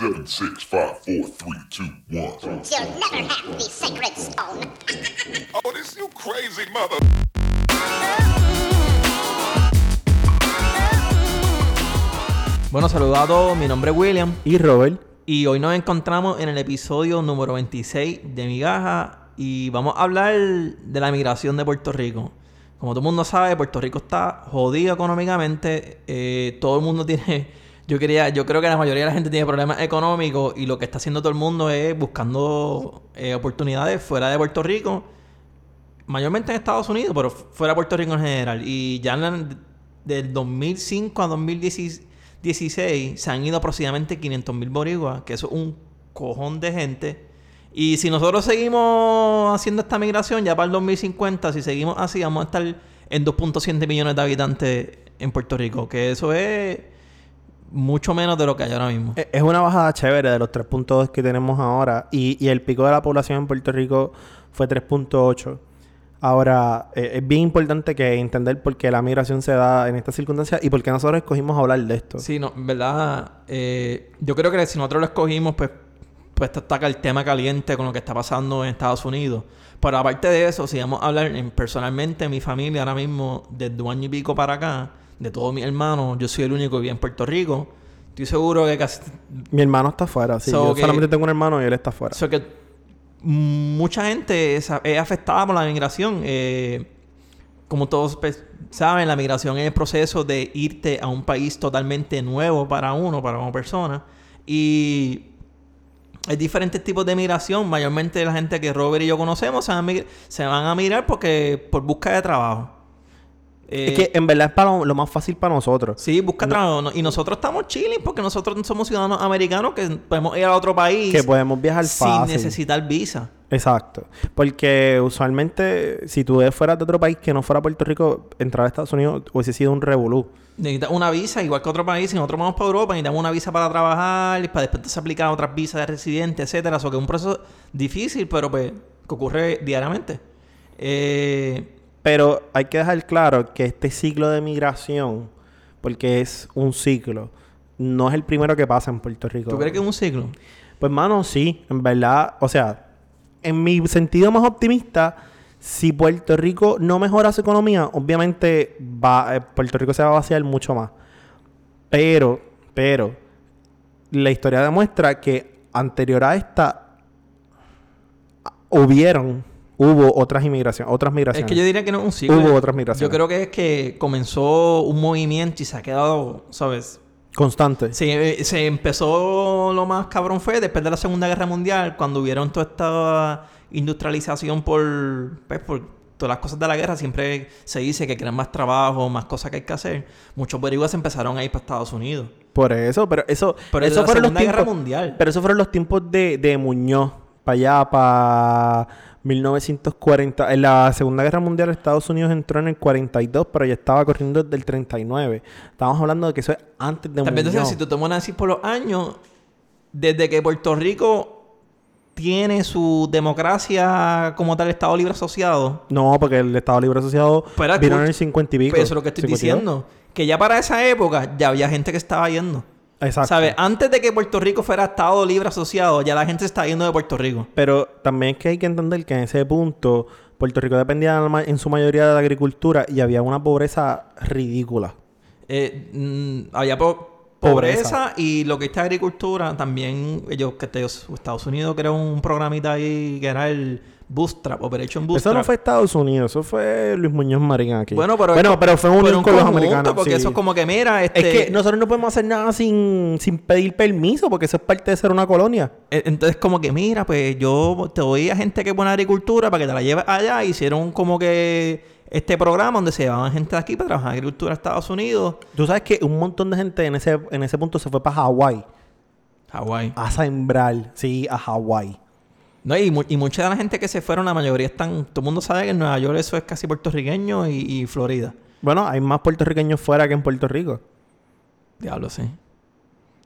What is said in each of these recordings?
Seven, six, five, four, three, two, one. You'll never have the sacred stone. Oh, this you crazy mother. Bueno, saludos a todos. Mi nombre es William. Y Robert. Y hoy nos encontramos en el episodio número 26 de Migaja. Y vamos a hablar de la migración de Puerto Rico. Como todo el mundo sabe, Puerto Rico está jodido económicamente. Eh, todo el mundo tiene. Yo quería, yo creo que la mayoría de la gente tiene problemas económicos. Y lo que está haciendo todo el mundo es buscando eh, oportunidades fuera de Puerto Rico. Mayormente en Estados Unidos, pero fuera de Puerto Rico en general. Y ya en del 2005 a 2016 se han ido aproximadamente 500 mil que eso es un cojón de gente. Y si nosotros seguimos haciendo esta migración, ya para el 2050, si seguimos así, vamos a estar en 2.7 millones de habitantes en Puerto Rico, que eso es mucho menos de lo que hay ahora mismo. Eh, Es una bajada chévere de los 3.2 que tenemos ahora. Y, y el pico de la población en Puerto Rico fue 3.8. Ahora, eh, es bien importante que entender por qué la migración se da en estas circunstancias y por qué nosotros escogimos hablar de esto. Sí, no, en verdad, eh, yo creo que si nosotros lo escogimos, pues, pues está acá el tema caliente con lo que está pasando en Estados Unidos. Pero aparte de eso, si vamos a hablar en- personalmente, mi familia ahora mismo, desde un año y pico para acá, de todos mis hermanos, yo soy el único que vive en Puerto Rico. Estoy seguro que casi... Mi hermano está afuera, sí. So yo que- solamente tengo un hermano y él está afuera. So que mucha gente es, afectada por la migración. Eh, como todos pues, saben, la migración es el proceso de irte a un país totalmente nuevo para uno, para una persona. Y hay diferentes tipos de migración. Mayormente la gente que Robert y yo conocemos se van a, se van a migrar porque por busca de trabajo. Eh, es que en verdad es para lo, lo más fácil para nosotros. Sí, busca trabajo. Y nosotros estamos chilling porque nosotros somos ciudadanos americanos que podemos ir a otro país Que podemos viajar sin fácil. necesitar visa. Exacto. Porque usualmente, si tú fueras de otro país que no fuera Puerto Rico, entrar a Estados Unidos hubiese sido un revolú. Necesitas una visa, igual que otro país. Si nosotros vamos para Europa, necesitamos una visa para trabajar, y para después se aplicar otras visas de residente, etcétera. Eso que es un proceso difícil, pero pues que ocurre diariamente. Eh, Pero hay que dejar claro que este ciclo de migración, porque es un ciclo, no es el primero que pasa en Puerto Rico. ¿Tú crees que es un ciclo? Pues, mano, sí, en verdad, o sea, en mi sentido más optimista, si Puerto Rico no mejora su economía, obviamente va, eh, Puerto Rico se va a vaciar mucho más. Pero, pero, la historia demuestra que anterior a esta, hubieron, hubo otras inmigraciones, otras Es migraciones. que yo diría que no es un ciclo. Hubo otras migraciones. Yo creo que es que comenzó un movimiento y se ha quedado, ¿sabes? Constante. Se, se empezó lo más cabrón fue después de la Segunda Guerra Mundial, cuando hubieron toda esta industrialización por, pues, por todas las cosas de la guerra. Siempre se dice que quieren más trabajo, más cosas que hay que hacer. Muchos boricuas empezaron a ir para Estados Unidos. Por eso, pero eso, Pero eso es la fueron los Segunda Guerra tiempos, Mundial. Pero eso fueron los tiempos de, de Muñoz, para allá, para 1940. En la Segunda Guerra Mundial Estados Unidos entró en el 42, pero ya estaba corriendo desde el 39. Estamos hablando de que eso es antes de También entonces, si tú te pones así por los años, desde que Puerto Rico tiene su democracia como tal Estado Libre Asociado, No, porque el Estado Libre Asociado Pero vino en el 50 y pico. Pues eso es lo que estoy 52. diciendo. Que ya para esa época ya había gente que estaba yendo. Exacto. ¿Sabes? Antes de que Puerto Rico fuera Estado libre asociado, ya la gente se está yendo de Puerto Rico. Pero también es que hay que entender que en ese punto Puerto Rico dependía en su mayoría de la agricultura y había una pobreza ridícula. Eh, mm, había po- Pobreza. pobreza. y lo que está agricultura, también ellos, que Estados Unidos creó un programita ahí que era el Bootstrap, Operation Bootstrap. Eso no fue Estados Unidos, eso fue Luis Muñoz Marín aquí. Bueno, pero, bueno, pero fue un pero un con los americanos. Porque sí. eso es como que, mira, este... Es que nosotros no podemos hacer nada sin, sin pedir permiso, porque eso es parte de ser una colonia. Eh, Entonces, como que, mira, pues yo te doy a gente que es buena agricultura para que te la lleves allá. Hicieron como que este programa donde se llevaban gente de aquí para trabajar en agricultura a Estados Unidos. Tú sabes que un montón de gente en ese, en ese punto se fue para Hawái Hawái. a sembrar, sí, a Hawái. No, y, mu- y mucha de la gente que se fueron, la mayoría están... Todo el mundo sabe que en Nueva York eso es casi puertorriqueño y, y Florida. Bueno, hay más puertorriqueños fuera que en Puerto Rico. Diablo, sí.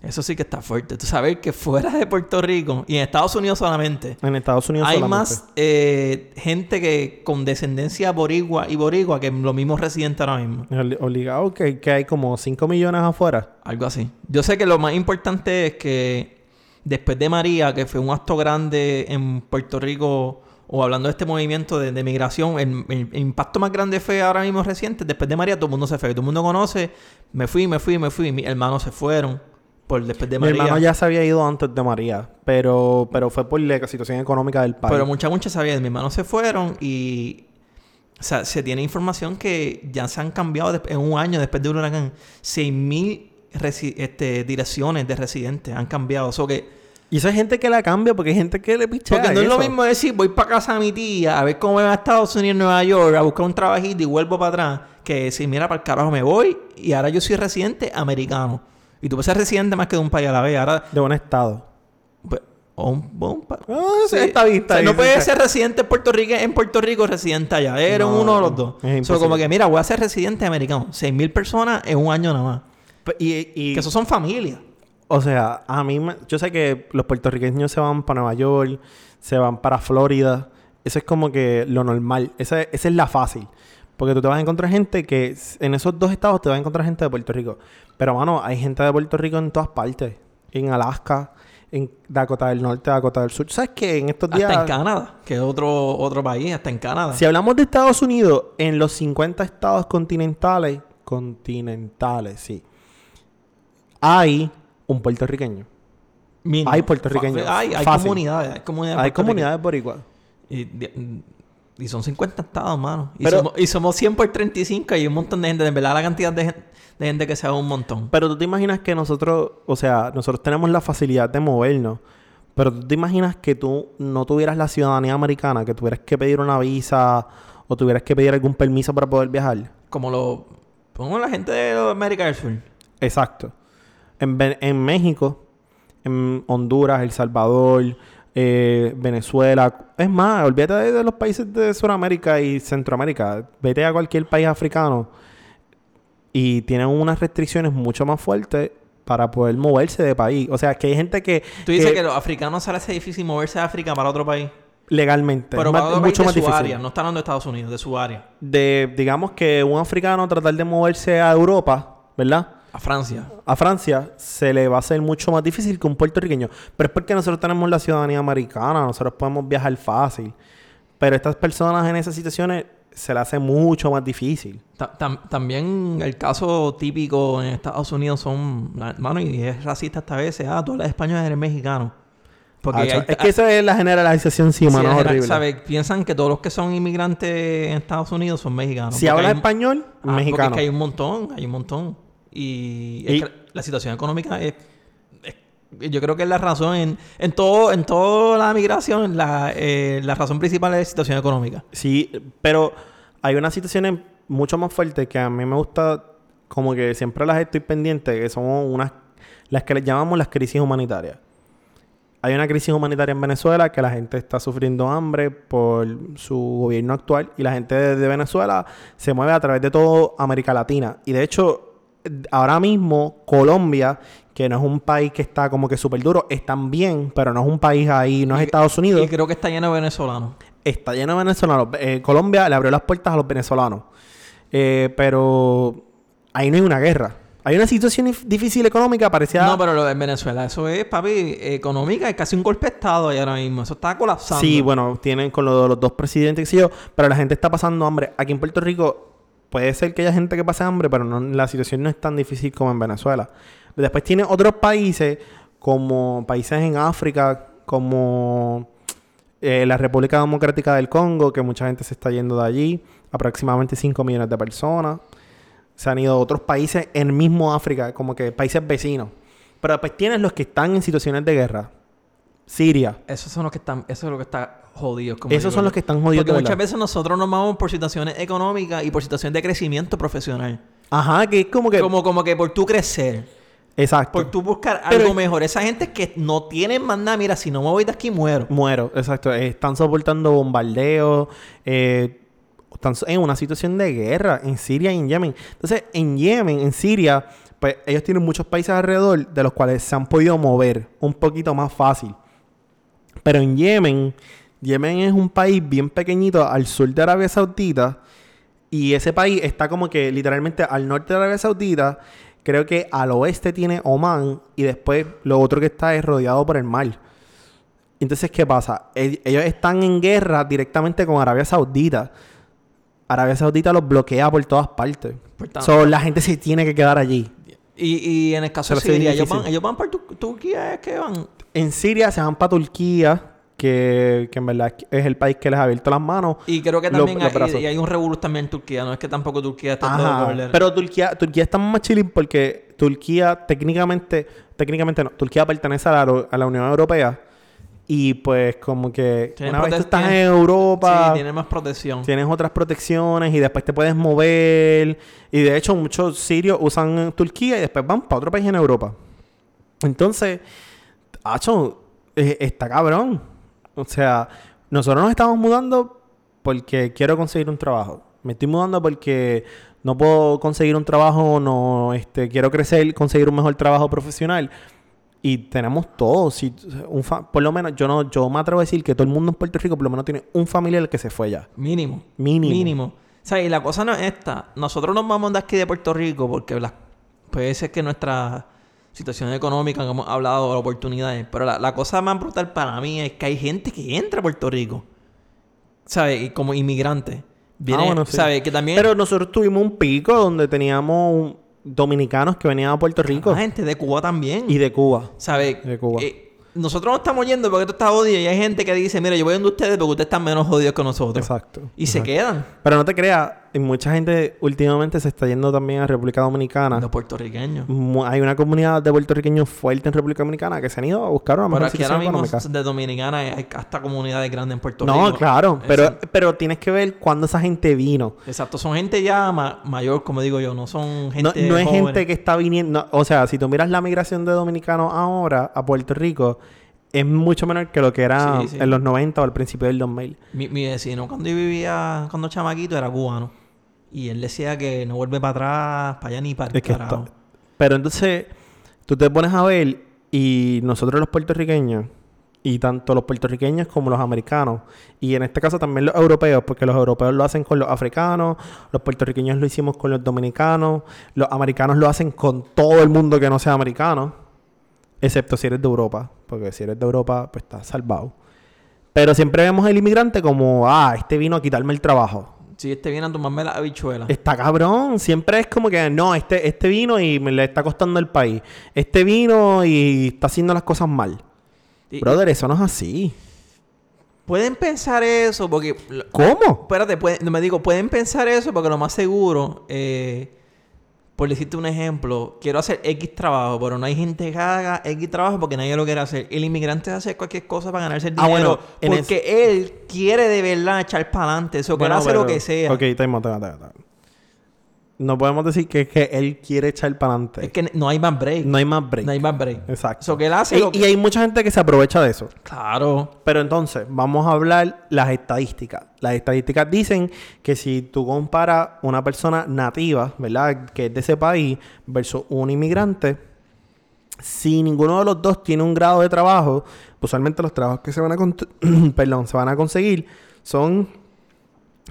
Eso sí que está fuerte. Tú sabes que fuera de Puerto Rico y en Estados Unidos solamente... En Estados Unidos Hay solamente. más eh, gente que con descendencia boricua y boricua que los mismos residentes ahora mismo. Obli- Obligado que, que hay como 5 millones afuera. Algo así. Yo sé que lo más importante es que después de María, que fue un acto grande en Puerto Rico, o hablando de este movimiento de, de migración, el, el- el impacto más grande fue ahora mismo reciente. Después de María, todo el mundo se fue. Todo el mundo conoce. Me fui, me fui, me fui. Mis hermanos se fueron por después de Mi María. hermano ya se había ido antes de María, pero, pero fue por la situación económica del país. Pero mucha, mucha sabía. Mis hermanos se fueron y... O sea, se tiene información que ya se han cambiado en un año después de un huracán. 6.000 resi- este, direcciones de residentes han cambiado. Que... Y eso hay gente que la cambia porque hay gente que le pichea Porque no es lo mismo decir, voy para casa de mi tía a ver cómo me va a Estados Unidos, Nueva York, a buscar un trabajito y vuelvo para atrás, que decir, mira, para el carajo me voy y ahora yo soy residente americano. Y tú puedes ser residente más que de un país a la vez. Ahora, De un estado. pues, o un, o un pa- Ah, sí, O sea, no está- ser residente en Puerto Rico, en Puerto Rico, residente allá. Eres No, uno de los dos. es So, como que, mira, voy a ser residente americano. 6.000 personas en un año nada más. Pe- Y, y- Que esos son familias. O sea, a mí me- yo sé que los puertorriqueños se van para Nueva York, se van para Florida. Eso es como que lo normal. Esa, esa es la fácil. Porque tú te vas a encontrar gente que en esos dos estados te vas a encontrar gente de Puerto Rico. Pero, mano, hay gente de Puerto Rico en todas partes. En Alaska, en Dakota del Norte, Dakota del Sur. ¿Sabes qué? En estos días... Hasta en Canadá, que es otro, otro país, hasta en Canadá. Si hablamos de Estados Unidos, en los 50 estados continentales, continentales, sí, hay un puertorriqueño. Mínimo. hay puertorriqueños. Hay, hay Fácil. comunidades. Hay comunidades. Hay comunidades boricuas. Y, son 50 estados, mano. Y, Pero- somos, y somos 100 por 35 y hay un montón de gente. De verdad, la cantidad de, gen- de gente que se un montón. Pero tú te imaginas que nosotros, o sea, nosotros tenemos la facilidad de movernos. Pero tú te imaginas que tú no tuvieras la ciudadanía americana, que tuvieras que pedir una visa o tuvieras que pedir algún permiso para poder viajar. Como lo... Como la gente de América del Sur. Exacto. En, en México, en Honduras, El Salvador, eh, Venezuela. Es más, olvídate de, de los países de Sudamérica y Centroamérica. Vete a cualquier país africano y tienen unas restricciones mucho más fuertes para poder moverse de país. O sea, que hay gente que... Tú dices que, los africanos se les hace difícil moverse de África para otro país. legalmente Pero es para más- otro país mucho de más su difícil. área. No está hablando de Estados Unidos, de su área. De, digamos que un africano tratar de moverse a Europa, ¿verdad? A Francia. a Francia se le va a hacer mucho más difícil que un puertorriqueño. Pero es porque nosotros tenemos la ciudadanía americana, nosotros podemos viajar fácil. Pero estas personas en esas situaciones se le hace mucho más difícil. Ta- tam- también el caso típico en Estados Unidos son... la- Mano, y es racista esta vez. Ah, tú hablas español, eres mexicano. Porque hay- es que esa es la generalización, sí, mano, Sí, horrible. ¿sabe? Piensan que todos los que son inmigrantes en Estados Unidos son mexicanos. Si Porque hablas español, Ah, porque mexicano. es que hay un montón, hay un montón. Y, es Y- que la situación económica es, es- Yo creo que es la razón en, en todo en toda la migración, la, eh, la razón principal es la situación económica. Sí, pero hay unas situaciones mucho más fuertes que a mí me gusta, como que siempre las estoy pendiente, que son unas, las que les llamamos las crisis humanitarias. Hay una crisis humanitaria en Venezuela que la gente está sufriendo hambre por su gobierno actual y la gente de Venezuela se mueve a través de toda América Latina. Y de hecho, ahora mismo Colombia, que no es un país que está como que súper duro, están bien, pero no es un país ahí, no es Y- Estados Unidos Y creo que está lleno de venezolanos. está lleno de venezolanos. Eh, Colombia le abrió las puertas a los venezolanos. Eh, pero ahí no hay una guerra. Hay una situación dif- difícil económica parecida... No, pero lo de Venezuela, eso es, papi, económica, es casi un golpe de Estado ahí ahora mismo. Eso está colapsando. Sí, bueno, tienen con lo los dos presidentes, qué sé yo, pero la gente está pasando hambre. Aquí en Puerto Rico puede ser que haya gente que pase hambre, pero no, la situación no es tan difícil como en Venezuela. Después tiene otros países, como países en África, como eh, la República Democrática del Congo, que mucha gente se está yendo de allí, aproximadamente 5 millones de personas. Se han ido a otros países en mismo África, como que países vecinos. Pero después tienes los que están en situaciones de guerra. Siria. Esos son los que están, eso es lo que está jodido. como Esos digo son los que están jodidos Porque muchas verdad. veces nosotros nos vamos por situaciones económicas y por situaciones de crecimiento profesional. Ajá, que es como que... Como, como que por tú crecer, Exacto. por tú buscar Pero- algo mejor. Esa gente que no tienen más nada, mira, si no me voy de aquí muero. Muero, exacto. Eh, Están soportando bombardeos. eh, están en una situación de guerra en Siria y en Yemen. Entonces, en Yemen, en Siria, pues ellos tienen muchos países alrededor de los cuales se han podido mover un poquito más fácil. Pero en Yemen, Yemen es un país bien pequeñito al sur de Arabia Saudita. Y ese país está como que literalmente al norte de Arabia Saudita, Creo que al oeste tiene Oman y después lo otro que está es rodeado por el mar. Entonces, ¿qué pasa? E- Ellos están en guerra directamente con Arabia Saudita. Arabia Saudita los bloquea por todas partes. Por tanto- So, la gente se tiene que quedar allí. Y, y en el caso de Pero sí, Siria, ellos van, ellos van Tu- Turquía, es que van. En Siria se van para Turquía, que, que en verdad es el país que les ha abierto las manos. Y creo que también los hay, brazos. y hay un revolú también en Turquía. No es que tampoco Turquía está Ajá, todo pero Turquía, Turquía está más chilling porque Turquía técnicamente, técnicamente no, Turquía pertenece a la, a la Unión Europea y pues como que una vez tú estás en Europa, Sí, tiene más protección. tienes otras protecciones y después te puedes mover y de hecho muchos sirios usan Turquía y después van para otro país en Europa. Entonces, Acho, eh, está cabrón. O sea, nosotros nos estamos mudando porque quiero conseguir un trabajo. Me estoy mudando porque no puedo conseguir un trabajo, no, este, quiero crecer, conseguir un mejor trabajo profesional. Y tenemos todo. Si, un fa- por lo menos, yo no, yo me atrevo a decir que todo el mundo en Puerto Rico por lo menos tiene un familiar que se fue ya. Mínimo. Mínimo. Mínimo. O sea, y la cosa no es esta. Nosotros nos vamos de aquí de Puerto Rico porque las- puede ser que nuestra situación económica, que hemos hablado, de oportunidades. Pero la, la cosa más brutal para mí es que hay gente que entra a Puerto Rico. ¿Sabes? Y como inmigrante. Viene, Ah, bueno, sí. ¿Sabes? Que también... Pero nosotros tuvimos un pico donde teníamos un- dominicanos que venían a Puerto Rico La gente de Cuba también. y de Cuba. ¿Sabes? De Cuba. Eh, nosotros no estamos yendo porque esto está jodido y hay gente que dice, mira, yo voy donde ustedes porque ustedes están menos jodidos que nosotros. Exacto. Y se quedan Pero no te creas, y mucha gente últimamente se está yendo también a República Dominicana. los puertorriqueños. Hay una comunidad de puertorriqueños fuerte en República Dominicana que se han ido a buscar una Pero mejor aquí ahora situación mismo económica. de Dominicana hay hasta comunidades grandes en Puerto Rico. No, claro, pero, pero tienes que ver cuándo esa gente vino. Exacto, son gente ya ma- mayor, como digo yo, no son No, gente no es joven. gente que está viniendo. no, o sea, si tú miras la migración de dominicanos ahora a Puerto Rico, es mucho menor que lo que era Sí, sí. en los 90 o al principio del 2000. Mi, mi vecino cuando yo vivía, cuando chamaquito, era cubano. Y él decía que no vuelve para atrás, para allá ni para el Es que carajo. está- Pero entonces, tú te pones a ver y nosotros los puertorriqueños, y tanto los puertorriqueños como los americanos, y en este caso también los europeos, porque los europeos lo hacen con los africanos, los puertorriqueños lo hicimos con los dominicanos, los americanos lo hacen con todo el mundo que no sea americano, excepto si eres de Europa, porque si eres de Europa, pues estás salvado. Pero siempre vemos al inmigrante como, ah, este vino a quitarme el trabajo. Si este viene a tomarme la habichuela. Está cabrón. Siempre es como que no, este, este vino y me le está costando el país. Este vino y está haciendo las cosas mal. Y- Brother, eso no es así. Pueden pensar eso porque... ¿Cómo? Espérate, pueden- no me digo, pueden pensar eso porque lo más seguro, eh, por decirte un ejemplo, quiero hacer X trabajo, pero no hay gente que haga X trabajo porque nadie lo quiere hacer. El inmigrante hace cualquier cosa para ganarse el Ah, dinero bueno, en porque él quiere de verdad echar para adelante. Eso, Bueno, hace lo que sea. Ok, out, time out. No podemos decir que, que él quiere echar para adelante. Es que no hay más break. No hay más break. No hay más break. Exacto. Eso que él hace Y, lo que- y hay mucha gente que se aprovecha de eso. Claro. Pero entonces, vamos a hablar las estadísticas. Las estadísticas dicen que si tú comparas una persona nativa, ¿verdad? Que es de ese país, versus un inmigrante, si ninguno de los dos tiene un grado de trabajo, usualmente los trabajos que se van a, perdón, se van a conseguir son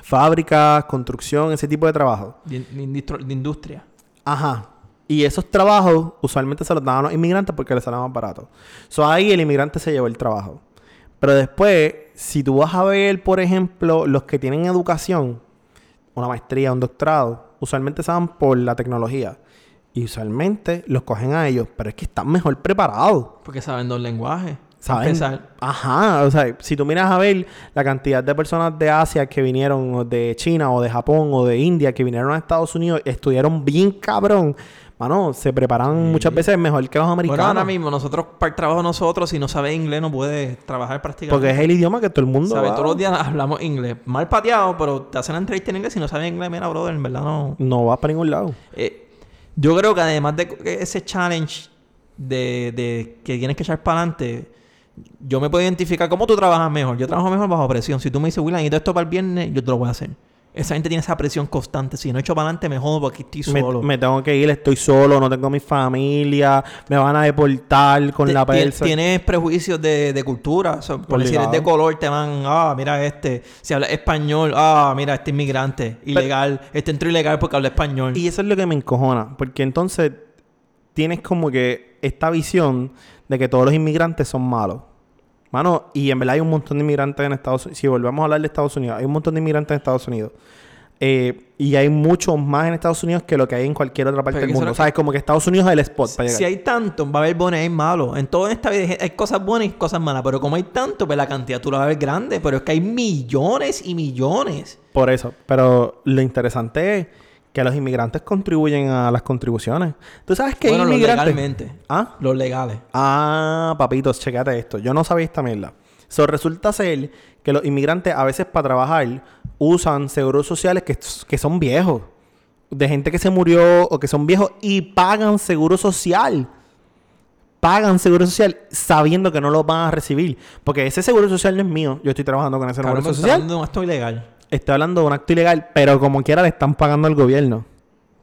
fábricas, construcción, ese tipo de trabajo. De, de industri- de industria. Ajá. Y esos trabajos usualmente se los daban a los inmigrantes porque les salía más barato. So ahí el inmigrante se llevó el trabajo. Pero después, si tú vas a ver, por ejemplo, los que tienen educación, una maestría, un doctorado, usualmente se van por la tecnología. Y usualmente los cogen a ellos, pero es que están mejor preparados. Porque saben dos lenguajes. ¿Saben? Empezar. Ajá, o sea, si tú miras a ver la cantidad de personas de Asia que vinieron, o de China, o de Japón, o de India, que vinieron a Estados Unidos, estudiaron bien cabrón, mano, se preparan muchas veces mejor que los americanos. Bueno, ahora mismo, nosotros, para el trabajo nosotros, si no sabes inglés, no puedes trabajar prácticamente. porque es el idioma que todo el mundo ¿Sabes? va- Todos los días hablamos inglés. Mal pateado, pero te hacen la entrevista en inglés. Si no sabes inglés, mira, brother, en verdad no. no va para ningún lado. Eh, yo creo que además de ese challenge de, de que tienes que echar para adelante, yo me puedo identificar cómo tú trabajas mejor. Yo trabajo mejor bajo presión. Si tú me dices, William, y todo esto para el viernes, yo te lo voy a hacer. Esa gente tiene esa presión constante. Si no echo para adelante, me jodo porque estoy solo. me tengo que ir, estoy solo, no tengo mi familia, me van a deportar con Te- la persa. Tienes prejuicios de, de cultura. O sea, por decir, eres de color, te van, ah, mira este. Si habla español, ah, mira este inmigrante. Ilegal. este entró ilegal porque habla español. Y eso es lo que me encojona. Porque entonces tienes como que esta visión de que todos los inmigrantes son malos. Mano, y en verdad hay un montón de inmigrantes en Estados Unidos. Si volvemos a hablar de Estados Unidos, hay un montón de inmigrantes en Estados Unidos. Eh, y hay muchos más en Estados Unidos que lo que hay en cualquier otra parte Pero del mundo. que- ¿Sabes? Como que Estados Unidos es el spot para llegar. Si hay tanto, va a haber buenos y malos. En toda esta vida hay cosas buenas y cosas malas. Pero como hay tanto, pues la cantidad tú la vas a ver grande. Pero es que hay millones y millones. Por eso. Pero lo interesante es que los inmigrantes contribuyen a las contribuciones. ¿Tú sabes que bueno, hay los inmigrantes? legalmente. ¿Ah? Los legales. Ah, papitos, checate esto. Yo no sabía esta mierda. So, resulta ser que los inmigrantes a veces para trabajar usan seguros sociales que, que son viejos. De gente que se murió o que son viejos y pagan seguro social. Pagan seguro social sabiendo que no lo van a recibir. Porque ese seguro social no es mío. Yo estoy trabajando con ese seguro social. está de un acto ilegal. Estoy hablando de un acto ilegal, pero como quiera le están pagando al gobierno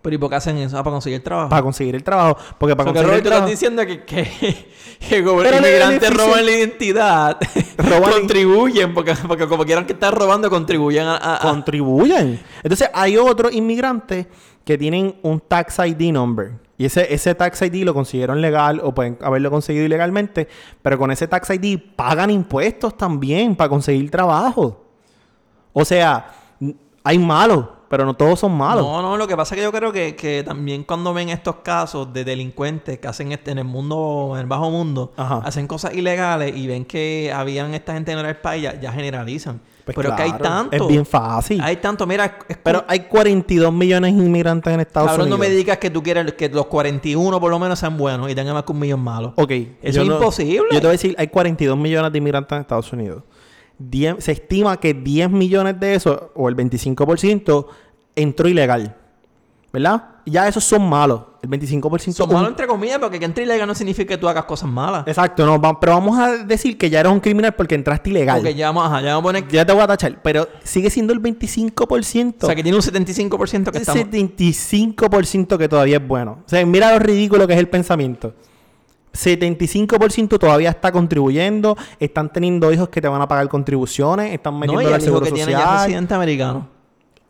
Pero ¿y por qué hacen eso? Ah, para conseguir trabajo. para conseguir el trabajo. Porque para conseguir el Roberto estás diciendo que, que, que el inmigrantes roban la identidad, Roban- contribuyen, porque, porque como quieran que están robando, contribuyen a... a- a- contribuyen. Entonces, hay otros inmigrantes que tienen un tax ID number. Y ese, ese tax ID lo consiguieron legal o pueden haberlo conseguido ilegalmente. Pero con ese tax ID pagan impuestos también para conseguir trabajo. O sea, hay malos, pero no todos son malos. No, no, lo que pasa es que yo creo que, que también cuando ven estos casos de delincuentes que hacen este, en el mundo, en el bajo mundo, Ajá. hacen cosas ilegales y ven que habían esta gente en el país, ya, ya generalizan. Pues Pero es que hay claro, tanto. Es bien fácil. Hay tanto, mira, es- Pero hay 42 millones de inmigrantes en Estados Cabrón, no Unidos. me digas que tú quieres que los 41 por lo menos sean buenos y tengan más que un millón malos. Ok. Eso es no- imposible. Yo te voy a decir, hay 42 millones de inmigrantes en Estados Unidos. Se estima que 10 millones de esos, o el 25%, entró ilegal. ¿Verdad? Ya esos son malos. El 25% Son un- malos entre comillas porque que entre ilegal no significa que tú hagas cosas malas. Exacto, no, pero vamos a decir que ya eres un criminal porque entraste ilegal. Ya vamos, ajá, ya vamos a poner... Ya te voy a tachar, pero sigue siendo el 25%. O sea, que tiene un 75% que Ese estamos... 75% que todavía es bueno. O sea, mira lo ridículo que es el pensamiento. 75% todavía está contribuyendo, están teniendo hijos que te van a pagar contribuciones, están No, metiendo y el hijo seguro que tiene ya es social. residente americano.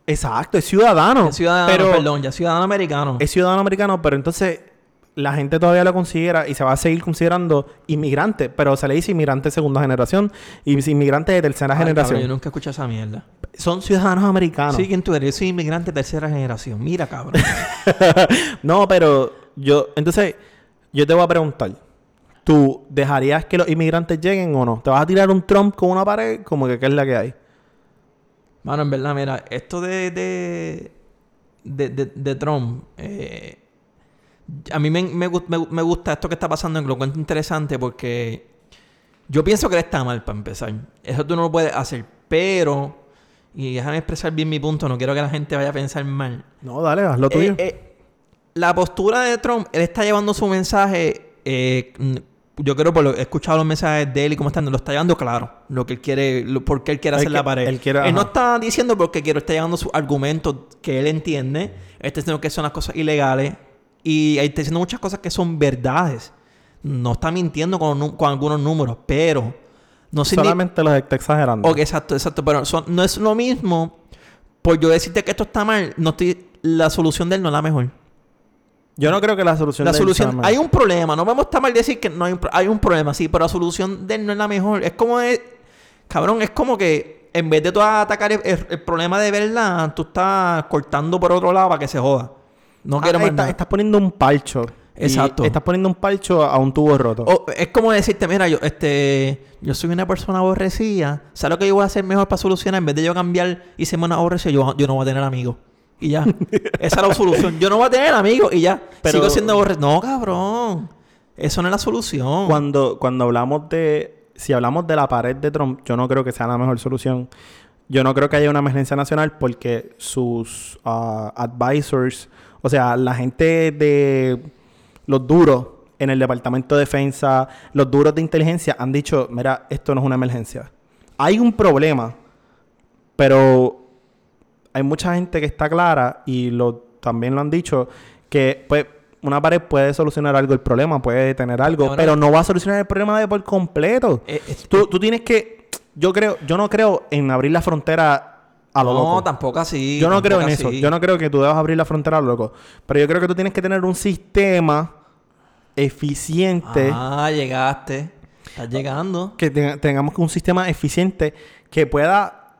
Exacto, es ciudadano. Es ciudadano, pero perdón, ya es ciudadano americano. Es ciudadano americano, pero entonces la gente todavía lo considera y se va a seguir considerando inmigrante, pero se le dice inmigrante de segunda generación y inmigrante de tercera Ay, generación. cabrón, yo nunca escuché esa mierda. Son ciudadanos americanos. Sí, ¿quién tú eres? Yo soy inmigrante de tercera generación. Mira, cabrón. no, pero yo, entonces, yo te voy a preguntar. ¿Tú dejarías que los inmigrantes lleguen o no? ¿Te vas a tirar un Trump con una pared? Como que qué es la que hay. Mano, en verdad, mira, esto de, de, de, de- de Trump, eh, a mí me, me, gu- me- me gusta esto que está pasando, que lo encuentro interesante porque yo pienso que él está mal para empezar. Eso tú no lo puedes hacer, pero, y déjame expresar bien mi punto, no quiero que la gente vaya a pensar mal. No, dale, haz lo tuyo. Eh, eh, la postura de Trump, él está llevando su mensaje. eh, yo creo, por lo he escuchado los mensajes de él y cómo están, lo está llevando claro. Lo que él quiere, lo, por qué él quiere hacer la pared. él quiere- no está diciendo porque quiero, está llevando sus argumentos que él entiende. Está diciendo que son las cosas ilegales. Y está diciendo muchas cosas que son verdades. No está mintiendo con, algunos números, pero no. Solamente los está exagerando. Ok, exacto, exacto. Pero son- no es lo mismo por yo decirte que esto está mal. No estoy, la solución de él no es la mejor. Yo no creo que la solución La solución, hay un problema, no vamos a estar mal decir que no hay un, hay un problema, sí, pero la solución de él no es la mejor. Es como, es, cabrón, es como que en vez de tú atacar el, el- el problema de verdad, tú estás cortando por otro lado para que se joda. No Ah, quiero más está- nada. Estás poniendo un palcho. Exacto. Estás poniendo un palcho a un tubo roto. O- es como decirte, mira, yo, este, yo soy una persona aborrecida. ¿Sabes lo que yo voy a hacer mejor para solucionar? En vez de yo cambiar y serme una aborrecida, yo, yo no voy a tener amigos. Y ya. Esa es la solución. Yo no voy a tener amigos y ya. Pero- Sigo siendo aborrecido. No, cabrón. Eso no es la solución. Cuando, cuando hablamos de. Si hablamos de la pared de Trump, yo no creo que sea la mejor solución. Yo no creo que haya una emergencia nacional porque sus ah, advisors, o sea, la gente de los duros en el Departamento de Defensa, los duros de inteligencia han dicho, mira, esto no es una emergencia. Hay un problema, pero hay mucha gente que está clara y lo, también lo han dicho, que pues una pared puede solucionar algo el problema, puede tener algo, pero no va a solucionar el problema de por completo. Eh, eh, tú, tú tienes que, yo creo, yo no creo en abrir la frontera a lo no, loco. tampoco así. Yo no creo en eso. Yo no creo que tú debas abrir la frontera a lo loco. Pero yo creo que tú tienes que tener un sistema eficiente. Ah, llegaste. Estás llegando. que te- tengamos un sistema eficiente que pueda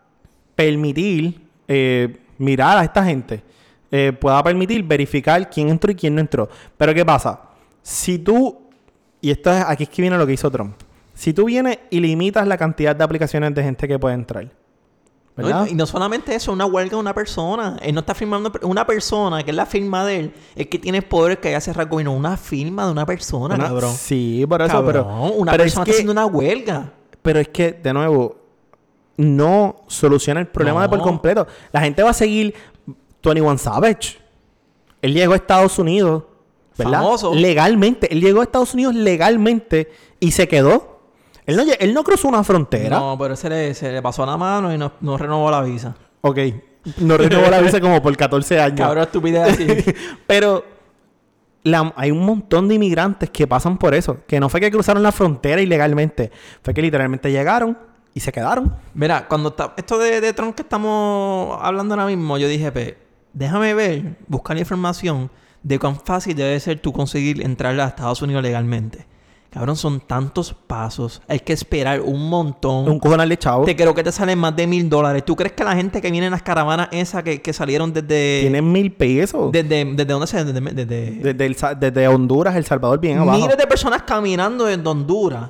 permitir eh, mirar a esta gente, eh, pueda permitir verificar quién entró y quién no entró. Pero ¿qué pasa? Si tú, y esto es, aquí es que viene lo que hizo Trump, si tú vienes y limitas la cantidad de aplicaciones de gente que puede entrar, No, ¿verdad? y no solamente eso, una huelga de una persona. Él no está firmando una persona, que es la firma de él, es que tiene poder que haya gobierno. Una firma de una persona, Una- cabrón. Sí, por eso, Cabrón, pero... una pero persona es que, está haciendo una huelga. Pero es que, de nuevo, no soluciona el problema de por completo. La gente va a seguir 21 Savage. Él llegó a Estados Unidos, ¿verdad? Famoso. Legalmente. Él llegó a Estados Unidos legalmente y se quedó. Él no, él no cruzó una frontera. No, pero se le, se le pasó la mano y no, no renovó la visa. Ok. No renovó la visa como por 14 años. Cabrón, estupidez así. Pero la- hay un montón de inmigrantes que pasan por eso. Que no fue que cruzaron la frontera ilegalmente. Fue que literalmente llegaron y se quedaron. Mira, cuando está esto de, de Trump que estamos hablando ahora mismo, yo dije, pues, déjame ver, buscar la información de cuán fácil debe ser tú conseguir entrar a Estados Unidos legalmente. Cabrón, son tantos pasos. Hay que esperar un montón. Un cojonal de chavo. Te creo que te salen más de mil dólares. ¿Tú crees que la gente que viene en las caravanas esas que, que salieron desde... Tienen mil pesos. Desde, desde dónde se... Desde, desde- Desde, el desde Honduras, El Salvador, bien abajo. miles de personas caminando desde Honduras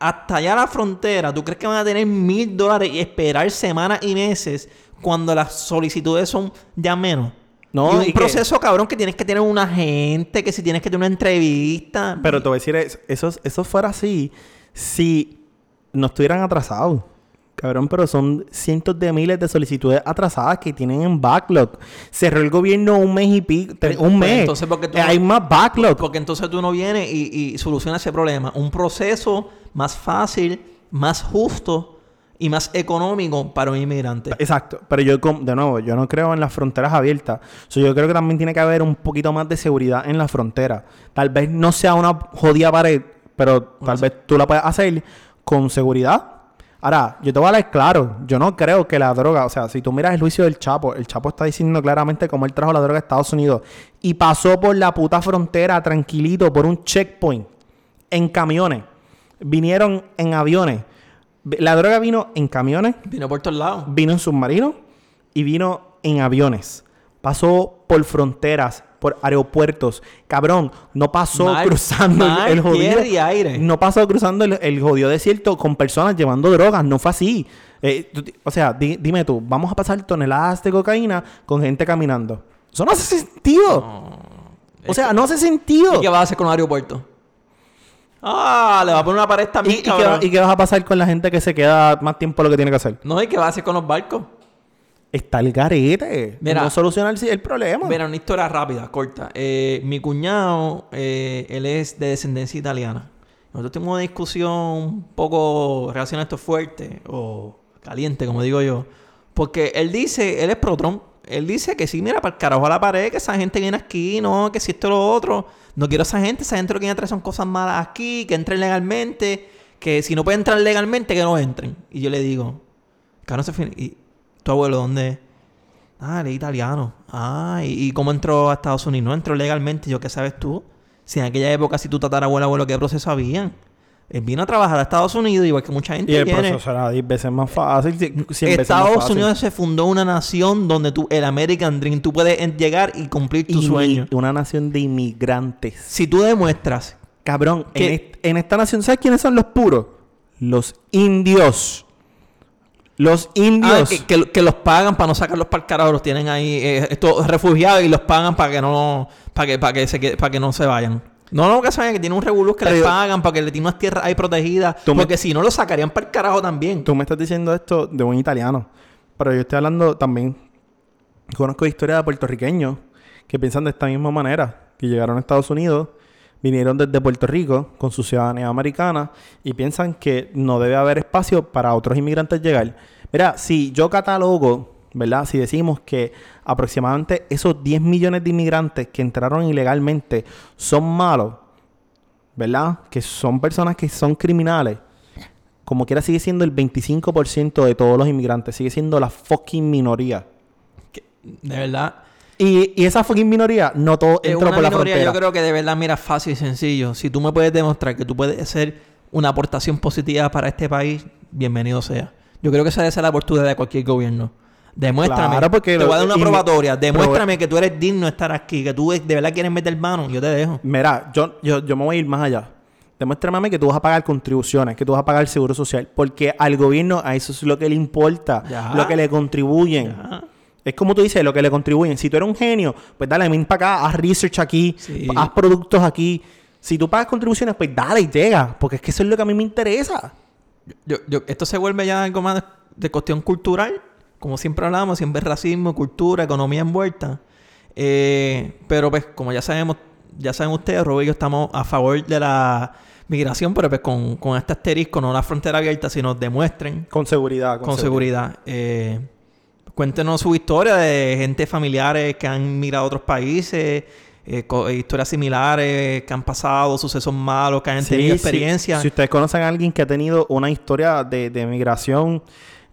hasta allá a la frontera. ¿Tú crees que van a tener mil dólares y esperar semanas y meses cuando las solicitudes son ya menos? No, y un y que- proceso, cabrón, que tienes que tener un agente, que si tienes que tener una entrevista. Pero te voy a decir, es- eso, eso fuera así si no estuvieran atrasados. Cabrón, pero son cientos de miles de solicitudes atrasadas que tienen en backlog. Cerró el gobierno un mes y pico, un pues, mes. entonces, ¿por qué tú no- Hay más backlog. Porque entonces tú no vienes y, y solucionas ese problema. Un proceso más fácil, más justo y más económico para un inmigrante. Exacto, pero yo, de nuevo, yo no creo en las fronteras abiertas. So, yo creo que también tiene que haber un poquito más de seguridad en la frontera. Tal vez no sea una jodida pared, pero tal vez tú la puedas hacer con seguridad. Ahora, yo te voy a hablar claro. Yo no creo que la droga, o sea, si tú miras el juicio del Chapo, el Chapo está diciendo claramente cómo él trajo la droga a Estados Unidos y pasó por la puta frontera tranquilito por un checkpoint en camiones. Vinieron en aviones. La droga vino en camiones, Vino por todos lados. vino en submarino y vino en aviones. Pasó por fronteras, por aeropuertos. Cabrón, no pasó Mar- cruzando el- mar, el, jodido. y aire. No pasó cruzando el, el jodido desierto con personas llevando drogas. No fue así. Eh, tú o sea, di- dime tú, vamos a pasar toneladas de cocaína con gente caminando. Eso no hace sentido. o sea, no hace sentido. ¿Y qué vas a hacer con el aeropuerto? Ah, le va a poner una pared ¿Y, también, y qué, cabrón. va- y qué vas a pasar con la gente que se queda más tiempo de lo que tiene que hacer? No, ¿y qué vas a hacer con los barcos? Está el garete. Mira. no soluciona el, el problema. Mira, una historia rápida, corta. Eh, mi cuñado, eh, él es de descendencia italiana. Nosotros tuvimos una discusión un poco relacionada a esto fuerte o caliente, como digo yo. Porque él dice, él es pro Trump. Él dice que sí, mira, para el carajo a la pared, que esa gente viene aquí, no, que si esto lo otro. No quiero esa gente, esa gente lo que viene a traer son cosas malas aquí, que entren legalmente, que si no pueden entrar legalmente, que no entren. Y yo le digo, cabrón, se ¿y tu abuelo dónde es? Ah, él es italiano. Ah, ¿y, y cómo entró a Estados Unidos? No entró legalmente. ¿Yo qué sabes tú? Si en aquella época, si tu tatarabuelo, abuelo, ¿qué proceso habían? Él vino a trabajar a Estados Unidos, igual que mucha gente Y el viene. proceso era 10 veces más fácil. 100 veces más Estados fácil. Unidos se fundó una nación donde tú, el American Dream, tú puedes llegar y cumplir tu Inmi- sueño. Una nación de inmigrantes. Si tú demuestras Cabrón, en, ¿Qué? est- en esta nación, ¿sabes quiénes son los puros? Los indios. Los ah, indios. que, que- que los pagan para no sacarlos para el carajo, los tienen ahí eh, estos refugiados y los pagan para que no para que para que se para que no se vayan. No, no, que vayan, que tiene un revolú que yo- pagan para que le tienen unas tierras ahí protegidas, me- porque si no los sacarían para el carajo también. Tú me estás diciendo esto de un italiano. Pero yo estoy hablando también. Conozco historias de puertorriqueños que piensan de esta misma manera. Que llegaron a Estados Unidos, vinieron desde Puerto Rico con su ciudadanía americana y piensan que no debe haber espacio para otros inmigrantes llegar. Mira, si yo catalogo, ¿verdad? Si decimos que aproximadamente esos 10 millones de inmigrantes que entraron ilegalmente son malos, ¿verdad? Que son personas que son criminales como quiera sigue siendo el 25% de todos los inmigrantes, sigue siendo la fucking minoría. Que- de verdad, Y, y esa fucking minoría no todo una por la minoría, frontera. yo creo que de verdad, mira, fácil y sencillo. Si tú me puedes demostrar que tú puedes hacer una aportación positiva para este país, bienvenido sea. Yo creo que esa debe ser la postura de cualquier gobierno. Demuéstrame. Claro, porque te lo- voy a dar una probatoria. pero- Demuéstrame que tú eres digno de estar aquí, que tú de verdad quieres meter mano. Yo te dejo. Mira, yo, yo, yo me voy a ir más allá. Demuéstrame a mí que tú vas a pagar contribuciones, que tú vas a pagar el seguro social. Porque al gobierno a eso es lo que le importa, Ya. lo que le contribuyen. Ya. Es como tú dices, lo que le contribuyen. Si tú eres un genio, pues dale, ven para acá, haz research aquí, Sí. haz productos aquí. Si tú pagas contribuciones, pues dale y llega. Porque es que eso es lo que a mí me interesa. Yo, yo- esto se vuelve ya algo más de cuestión cultural. Como siempre hablamos, siempre es racismo, cultura, economía envuelta. Eh, pero pues, como ya sabemos, ya saben ustedes, Robo y yo estamos a favor de la migración, pero pues con, con este asterisco, no la frontera abierta, sino demuestren Con seguridad. con, seguridad. Eh, cuéntenos su historia de gente familiares que han migrado a otros países, eh, historias similares que han pasado, sucesos malos, que han tenido sí. experiencias. Si ustedes conocen a alguien que ha tenido una historia de, de migración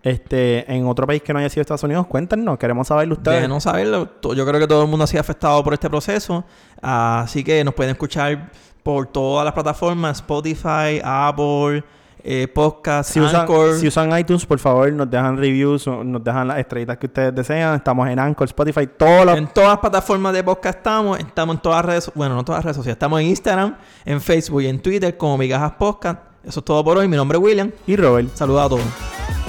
este, en otro país que no haya sido Estados Unidos, cuéntenos. Queremos saberlo ustedes. Déjenos saberlo. Yo creo que todo el mundo ha sido afectado por este proceso. Así que nos pueden escuchar por todas las plataformas: Spotify, Apple, eh, Podcast, Si usan, Anchor. si usan iTunes, por favor, nos dejan reviews, nos dejan las estrellitas que ustedes desean. Estamos en Anchor, Spotify, todos los... En todas las plataformas de podcast estamos. Estamos en todas las redes... Bueno, no todas las redes sociales. Estamos en Instagram, en Facebook y en Twitter como Migajas Podcast. Eso es todo por hoy. Mi nombre es William. Y Robert. Saludos a todos.